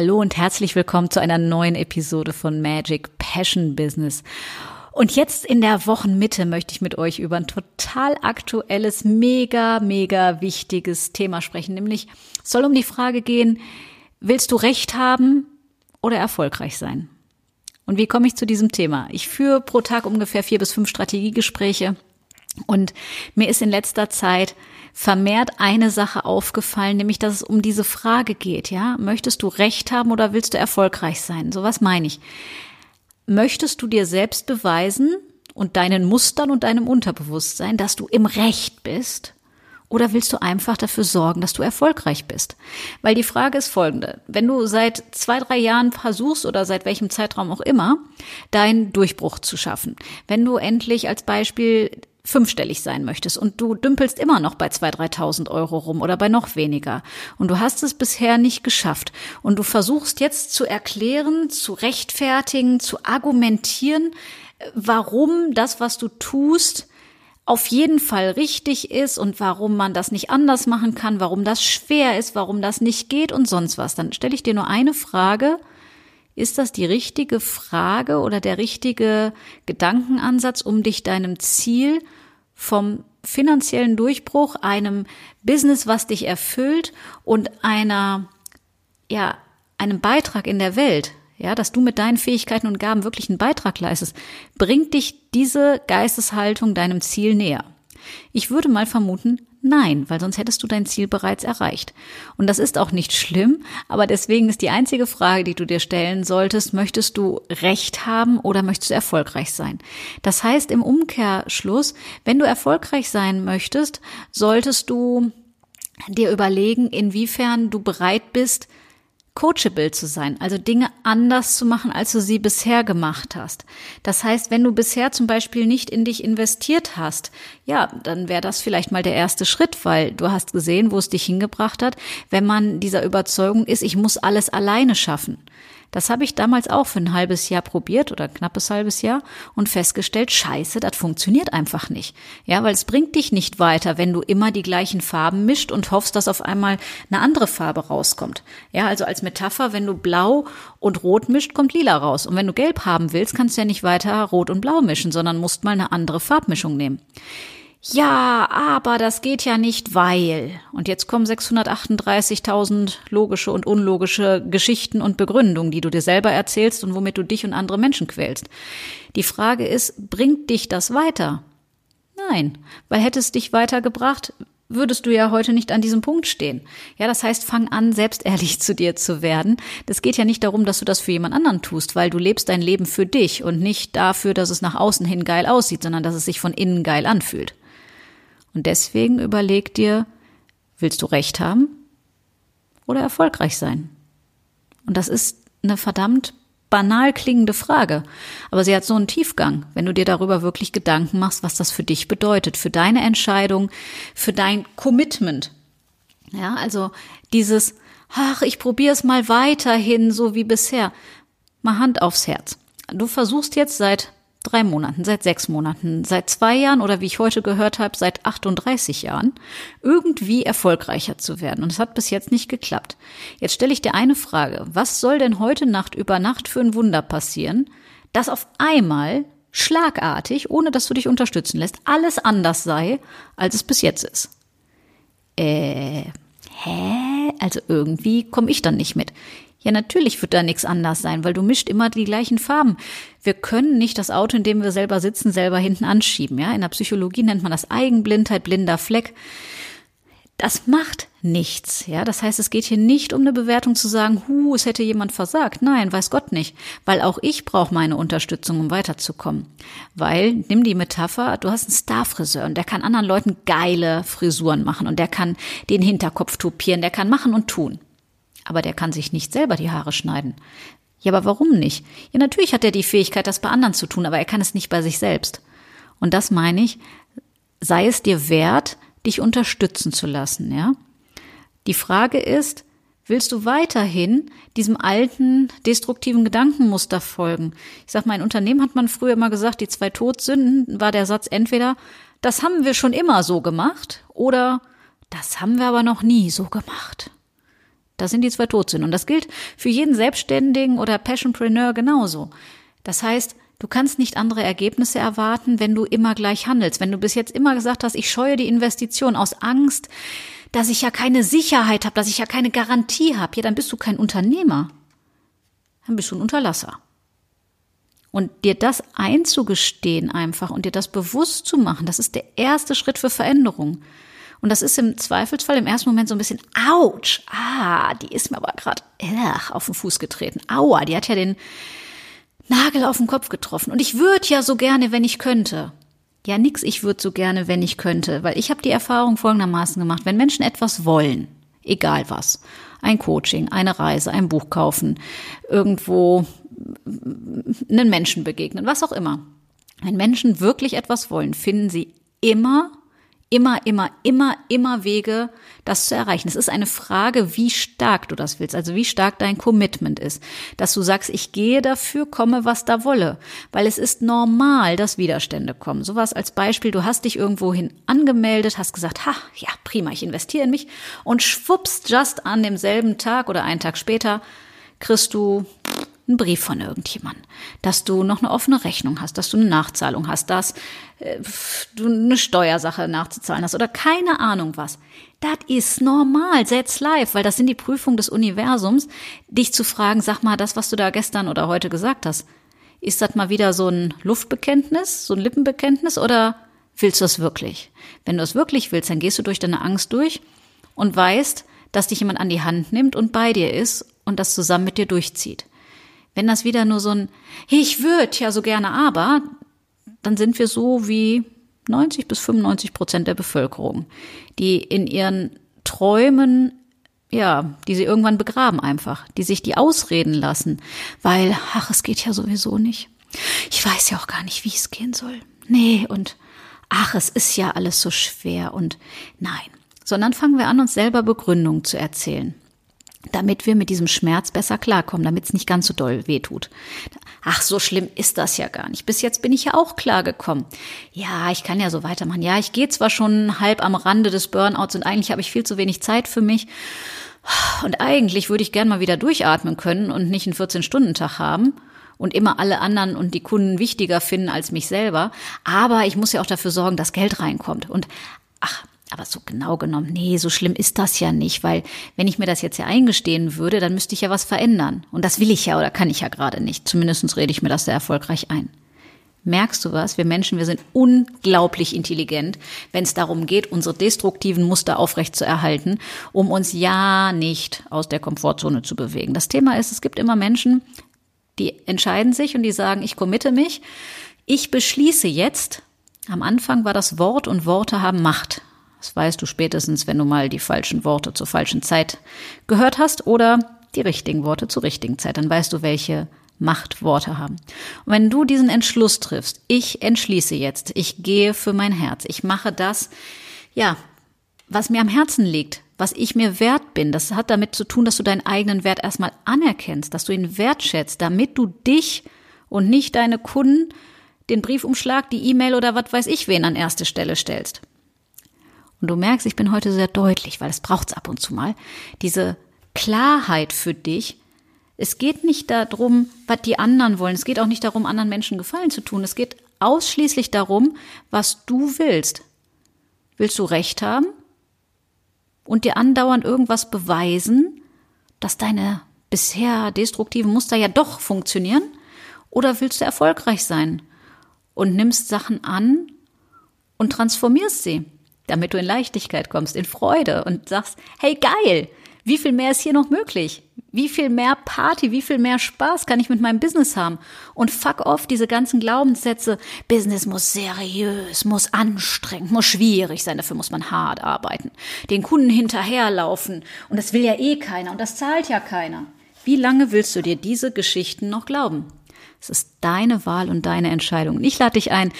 Hallo und herzlich willkommen zu einer neuen Episode von Magic Passion Business. Und jetzt in der Wochenmitte möchte ich mit euch über ein total aktuelles, mega, mega wichtiges Thema sprechen. Nämlich soll um die Frage gehen, willst du Recht haben oder erfolgreich sein? Und wie komme ich zu diesem Thema? Ich führe pro Tag ungefähr vier bis fünf Strategiegespräche und mir ist in letzter Zeit vermehrt eine Sache aufgefallen, nämlich dass es um diese Frage geht, ja? Möchtest du Recht haben oder willst du erfolgreich sein? So was meine ich. Möchtest du dir selbst beweisen und deinen Mustern und deinem Unterbewusstsein, dass du im Recht bist? Oder willst du einfach dafür sorgen, dass du erfolgreich bist? Weil die Frage ist folgende. Wenn du seit zwei, drei Jahren versuchst oder seit welchem Zeitraum auch immer, deinen Durchbruch zu schaffen, wenn du endlich als Beispiel fünfstellig sein möchtest und du dümpelst immer noch bei 2.000, 3.000 Euro rum oder bei noch weniger und du hast es bisher nicht geschafft und du versuchst jetzt zu erklären, zu rechtfertigen, zu argumentieren, warum das, was du tust, auf jeden Fall richtig ist und warum man das nicht anders machen kann, warum das schwer ist, warum das nicht geht und sonst was, dann stelle ich dir nur eine Frage. Ist das die richtige Frage oder der richtige Gedankenansatz, um dich deinem Ziel vom finanziellen Durchbruch, einem Business, was dich erfüllt und einer, ja, einem Beitrag in der Welt, ja, dass du mit deinen Fähigkeiten und Gaben wirklich einen Beitrag leistest, bringt dich diese Geisteshaltung deinem Ziel näher. Ich würde mal vermuten, Nein, weil sonst hättest du dein Ziel bereits erreicht. Und das ist auch nicht schlimm, aber deswegen ist die einzige Frage, die du dir stellen solltest, möchtest du Recht haben oder möchtest du erfolgreich sein? Das heißt im Umkehrschluss, wenn du erfolgreich sein möchtest, solltest du dir überlegen, inwiefern du bereit bist, coachable zu sein, also Dinge anders zu machen, als du sie bisher gemacht hast. Das heißt, wenn du bisher zum Beispiel nicht in dich investiert hast, ja, dann wäre das vielleicht mal der erste Schritt, weil du hast gesehen, wo es dich hingebracht hat, wenn man dieser Überzeugung ist, ich muss alles alleine schaffen. Das habe ich damals auch für ein halbes Jahr probiert oder knappes halbes Jahr und festgestellt, scheiße, das funktioniert einfach nicht. Ja, weil es bringt dich nicht weiter, wenn du immer die gleichen Farben mischt und hoffst, dass auf einmal eine andere Farbe rauskommt. Ja, also als Metapher, wenn du blau und rot mischt, kommt lila raus. Und wenn du gelb haben willst, kannst du ja nicht weiter rot und blau mischen, sondern musst mal eine andere Farbmischung nehmen. Ja, aber das geht ja nicht, weil. Und jetzt kommen 638.000 logische und unlogische Geschichten und Begründungen, die du dir selber erzählst und womit du dich und andere Menschen quälst. Die Frage ist, bringt dich das weiter? Nein, weil hätte es dich weitergebracht, würdest du ja heute nicht an diesem Punkt stehen. Ja, das heißt, fang an, selbst ehrlich zu dir zu werden. Das geht ja nicht darum, dass du das für jemand anderen tust, weil du lebst dein Leben für dich und nicht dafür, dass es nach außen hin geil aussieht, sondern dass es sich von innen geil anfühlt. Und deswegen überleg dir, willst du Recht haben oder erfolgreich sein? Und das ist eine verdammt banal klingende Frage, aber sie hat so einen Tiefgang, wenn du dir darüber wirklich Gedanken machst, was das für dich bedeutet, für deine Entscheidung, für dein Commitment. Ja, also dieses, ach, ich probiere es mal weiterhin, so wie bisher. Mal Hand aufs Herz. Du versuchst jetzt seit drei Monaten, seit sechs Monaten, seit zwei Jahren oder wie ich heute gehört habe, seit 38 Jahren irgendwie erfolgreicher zu werden. Und es hat bis jetzt nicht geklappt. Jetzt stelle ich dir eine Frage. Was soll denn heute Nacht über Nacht für ein Wunder passieren, dass auf einmal schlagartig, ohne dass du dich unterstützen lässt, alles anders sei, als es bis jetzt ist? Äh, hä? Also irgendwie komme ich dann nicht mit. Ja, natürlich wird da nichts anders sein, weil du mischt immer die gleichen Farben. Wir können nicht das Auto, in dem wir selber sitzen, selber hinten anschieben. Ja, in der Psychologie nennt man das Eigenblindheit, blinder Fleck. Das macht nichts. Ja, das heißt, es geht hier nicht um eine Bewertung zu sagen, hu, es hätte jemand versagt. Nein, weiß Gott nicht. Weil auch ich brauche meine Unterstützung, um weiterzukommen. Weil, nimm die Metapher, du hast einen Starfriseur und der kann anderen Leuten geile Frisuren machen und der kann den Hinterkopf tupieren, der kann machen und tun. Aber der kann sich nicht selber die Haare schneiden. Ja, aber warum nicht? Ja, natürlich hat er die Fähigkeit, das bei anderen zu tun, aber er kann es nicht bei sich selbst. Und das meine ich, sei es dir wert, dich unterstützen zu lassen, ja? Die Frage ist, willst du weiterhin diesem alten destruktiven Gedankenmuster folgen? Ich sag mal, in Unternehmen hat man früher immer gesagt, die zwei Todsünden war der Satz entweder, das haben wir schon immer so gemacht oder das haben wir aber noch nie so gemacht. Das sind die zwei Todsünden. Und das gilt für jeden Selbstständigen oder Passionpreneur genauso. Das heißt, du kannst nicht andere Ergebnisse erwarten, wenn du immer gleich handelst. Wenn du bis jetzt immer gesagt hast, ich scheue die Investition aus Angst, dass ich ja keine Sicherheit habe, dass ich ja keine Garantie habe, ja, dann bist du kein Unternehmer. Dann bist du ein Unterlasser. Und dir das einzugestehen einfach und dir das bewusst zu machen, das ist der erste Schritt für Veränderung. Und das ist im Zweifelsfall im ersten Moment so ein bisschen, ouch, ah, die ist mir aber gerade auf den Fuß getreten. Aua, die hat ja den Nagel auf den Kopf getroffen. Und ich würde ja so gerne, wenn ich könnte. Ja, nix, ich würde so gerne, wenn ich könnte. Weil ich habe die Erfahrung folgendermaßen gemacht. Wenn Menschen etwas wollen, egal was, ein Coaching, eine Reise, ein Buch kaufen, irgendwo einen Menschen begegnen, was auch immer. Wenn Menschen wirklich etwas wollen, finden sie immer immer, immer, immer, immer Wege, das zu erreichen. Es ist eine Frage, wie stark du das willst, also wie stark dein Commitment ist, dass du sagst, ich gehe dafür, komme, was da wolle, weil es ist normal, dass Widerstände kommen. Sowas als Beispiel, du hast dich irgendwohin angemeldet, hast gesagt, ha, ja, prima, ich investiere in mich und schwupps, just an demselben Tag oder einen Tag später kriegst du einen Brief von irgendjemandem, dass du noch eine offene Rechnung hast, dass du eine Nachzahlung hast, dass äh, du eine Steuersache nachzuzahlen hast oder keine Ahnung was. Das ist normal, setz live, weil das sind die Prüfungen des Universums, dich zu fragen, sag mal, das, was du da gestern oder heute gesagt hast, ist das mal wieder so ein Luftbekenntnis, so ein Lippenbekenntnis oder willst du es wirklich? Wenn du es wirklich willst, dann gehst du durch deine Angst durch und weißt, dass dich jemand an die Hand nimmt und bei dir ist und das zusammen mit dir durchzieht. Wenn das wieder nur so ein Ich würde ja so gerne aber, dann sind wir so wie 90 bis 95 Prozent der Bevölkerung, die in ihren Träumen ja, die sie irgendwann begraben einfach, die sich die ausreden lassen, weil, ach, es geht ja sowieso nicht. Ich weiß ja auch gar nicht, wie es gehen soll. Nee, und ach, es ist ja alles so schwer und nein. Sondern fangen wir an, uns selber Begründungen zu erzählen damit wir mit diesem Schmerz besser klarkommen, damit es nicht ganz so doll wehtut. Ach, so schlimm ist das ja gar nicht. Bis jetzt bin ich ja auch klargekommen. Ja, ich kann ja so weitermachen. Ja, ich gehe zwar schon halb am Rande des Burnouts und eigentlich habe ich viel zu wenig Zeit für mich. Und eigentlich würde ich gern mal wieder durchatmen können und nicht einen 14-Stunden-Tag haben und immer alle anderen und die Kunden wichtiger finden als mich selber. Aber ich muss ja auch dafür sorgen, dass Geld reinkommt. Und ach, aber so genau genommen, nee, so schlimm ist das ja nicht, weil wenn ich mir das jetzt ja eingestehen würde, dann müsste ich ja was verändern. Und das will ich ja oder kann ich ja gerade nicht. Zumindest rede ich mir das sehr erfolgreich ein. Merkst du was? Wir Menschen, wir sind unglaublich intelligent, wenn es darum geht, unsere destruktiven Muster aufrecht zu erhalten, um uns ja nicht aus der Komfortzone zu bewegen. Das Thema ist, es gibt immer Menschen, die entscheiden sich und die sagen, ich committe mich, ich beschließe jetzt. Am Anfang war das Wort und Worte haben Macht. Das weißt du spätestens, wenn du mal die falschen Worte zur falschen Zeit gehört hast oder die richtigen Worte zur richtigen Zeit. Dann weißt du, welche Macht Worte haben. Und wenn du diesen Entschluss triffst, ich entschließe jetzt, ich gehe für mein Herz, ich mache das, ja, was mir am Herzen liegt, was ich mir wert bin, das hat damit zu tun, dass du deinen eigenen Wert erstmal anerkennst, dass du ihn wertschätzt, damit du dich und nicht deine Kunden, den Briefumschlag, die E-Mail oder was weiß ich wen an erste Stelle stellst. Und du merkst, ich bin heute sehr deutlich, weil es braucht's ab und zu mal. Diese Klarheit für dich. Es geht nicht darum, was die anderen wollen. Es geht auch nicht darum, anderen Menschen Gefallen zu tun. Es geht ausschließlich darum, was du willst. Willst du Recht haben und dir andauernd irgendwas beweisen, dass deine bisher destruktiven Muster ja doch funktionieren? Oder willst du erfolgreich sein und nimmst Sachen an und transformierst sie? Damit du in Leichtigkeit kommst, in Freude und sagst, hey geil, Wie viel mehr ist hier noch möglich? Wie viel mehr Party, wie viel mehr Spaß kann ich mit meinem Business haben? Und fuck off diese ganzen Glaubenssätze. Business muss seriös, muss anstrengend, muss schwierig sein. Dafür muss man hart arbeiten. Den Kunden hinterherlaufen. Und das will ja eh keiner. Und das zahlt ja keiner. Wie lange willst du dir diese Geschichten noch glauben? Es ist deine Wahl und deine Entscheidung. Und ich lade dich ein,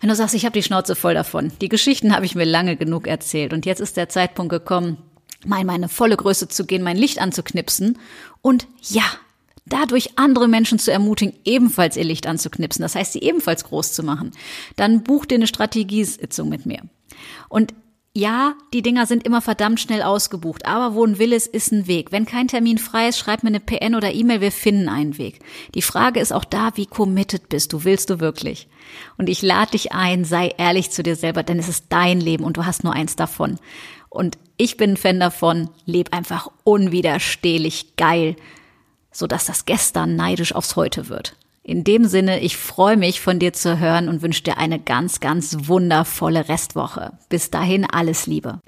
wenn du sagst, ich habe die Schnauze voll davon. Die Geschichten habe ich mir lange genug erzählt. Und jetzt ist der Zeitpunkt gekommen, mal in meine volle Größe zu gehen, mein Licht anzuknipsen und ja, dadurch andere Menschen zu ermutigen, ebenfalls ihr Licht anzuknipsen. Das heißt, sie ebenfalls groß zu machen. Dann buch dir eine Strategiesitzung mit mir. Und ja, die Dinger sind immer verdammt schnell ausgebucht, aber wo ein Wille ist, ist ein Weg. Wenn kein Termin frei ist, schreib mir eine PN oder E-Mail, wir finden einen Weg. Die Frage ist auch da, wie committed bist du, willst du wirklich? Und ich lade dich ein, sei ehrlich zu dir selber, denn es ist dein Leben und du hast nur eins davon. Und ich bin ein Fan davon, leb einfach unwiderstehlich geil, sodass das Gestern neidisch aufs Heute wird. In dem Sinne, ich freue mich von dir zu hören und wünsche dir eine ganz, ganz wundervolle Restwoche. Bis dahin alles Liebe.